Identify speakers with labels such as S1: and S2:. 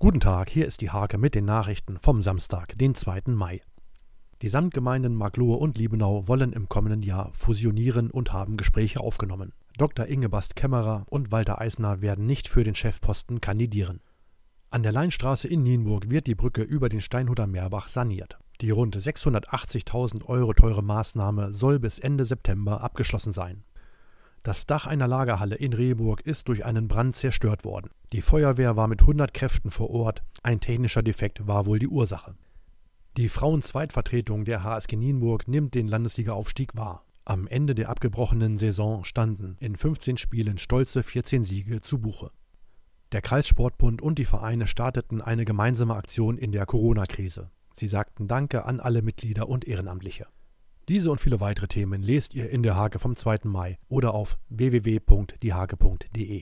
S1: Guten Tag, hier ist die Hake mit den Nachrichten vom Samstag, den 2. Mai. Die Samtgemeinden Maglohe und Liebenau wollen im kommenden Jahr fusionieren und haben Gespräche aufgenommen. Dr. Ingebast Kämmerer und Walter Eisner werden nicht für den Chefposten kandidieren. An der Leinstraße in Nienburg wird die Brücke über den Steinhuder Meerbach saniert. Die rund 680.000 Euro teure Maßnahme soll bis Ende September abgeschlossen sein. Das Dach einer Lagerhalle in Rehburg ist durch einen Brand zerstört worden. Die Feuerwehr war mit 100 Kräften vor Ort. Ein technischer Defekt war wohl die Ursache. Die Frauenzweitvertretung der HSG Nienburg nimmt den Landesligaaufstieg wahr. Am Ende der abgebrochenen Saison standen in 15 Spielen stolze 14 Siege zu Buche. Der Kreissportbund und die Vereine starteten eine gemeinsame Aktion in der Corona-Krise. Sie sagten Danke an alle Mitglieder und Ehrenamtliche. Diese und viele weitere Themen lest ihr in der Hake vom 2. Mai oder auf www.diehake.de.